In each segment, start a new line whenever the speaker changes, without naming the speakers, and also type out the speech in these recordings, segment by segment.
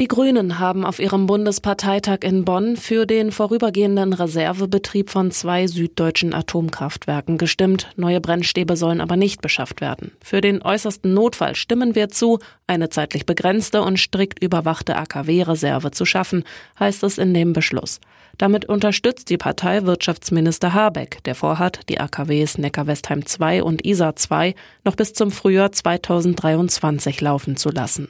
Die Grünen haben auf ihrem Bundesparteitag in Bonn für den vorübergehenden Reservebetrieb von zwei süddeutschen Atomkraftwerken gestimmt. Neue Brennstäbe sollen aber nicht beschafft werden. Für den äußersten Notfall stimmen wir zu, eine zeitlich begrenzte und strikt überwachte AKW-Reserve zu schaffen, heißt es in dem Beschluss. Damit unterstützt die Partei Wirtschaftsminister Habeck, der vorhat, die AKWs Neckar-Westheim 2 und Isar 2 noch bis zum Frühjahr 2023 laufen zu lassen.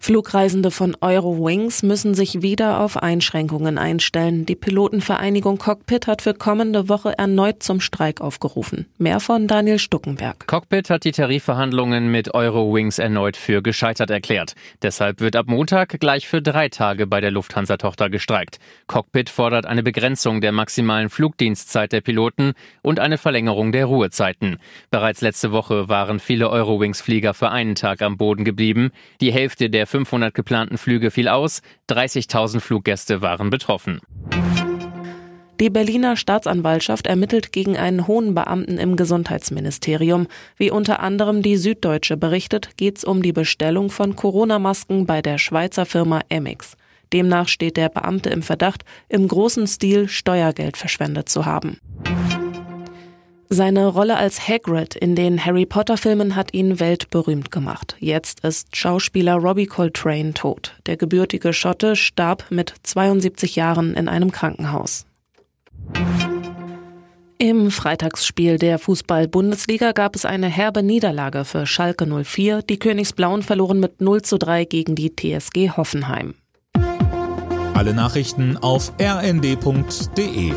Flugreisende von Eurowings müssen sich wieder auf Einschränkungen einstellen. Die Pilotenvereinigung Cockpit hat für kommende Woche erneut zum Streik aufgerufen. Mehr von Daniel Stuckenberg.
Cockpit hat die Tarifverhandlungen mit Eurowings erneut für gescheitert erklärt. Deshalb wird ab Montag gleich für drei Tage bei der Lufthansa-Tochter gestreikt. Cockpit fordert eine Begrenzung der maximalen Flugdienstzeit der Piloten und eine Verlängerung der Ruhezeiten. Bereits letzte Woche waren viele Eurowings-Flieger für einen Tag am Boden geblieben. Die Hälfte der 500 geplanten Flüge fiel aus, 30.000 Fluggäste waren betroffen.
Die Berliner Staatsanwaltschaft ermittelt gegen einen hohen Beamten im Gesundheitsministerium. Wie unter anderem die Süddeutsche berichtet, geht es um die Bestellung von Corona-Masken bei der Schweizer Firma Emix. Demnach steht der Beamte im Verdacht, im großen Stil Steuergeld verschwendet zu haben. Seine Rolle als Hagrid in den Harry Potter Filmen hat ihn weltberühmt gemacht. Jetzt ist Schauspieler Robbie Coltrane tot. Der gebürtige Schotte starb mit 72 Jahren in einem Krankenhaus. Im Freitagsspiel der Fußball-Bundesliga gab es eine herbe Niederlage für Schalke 04. Die Königsblauen verloren mit 0 zu 3 gegen die TSG Hoffenheim.
Alle Nachrichten auf rnd.de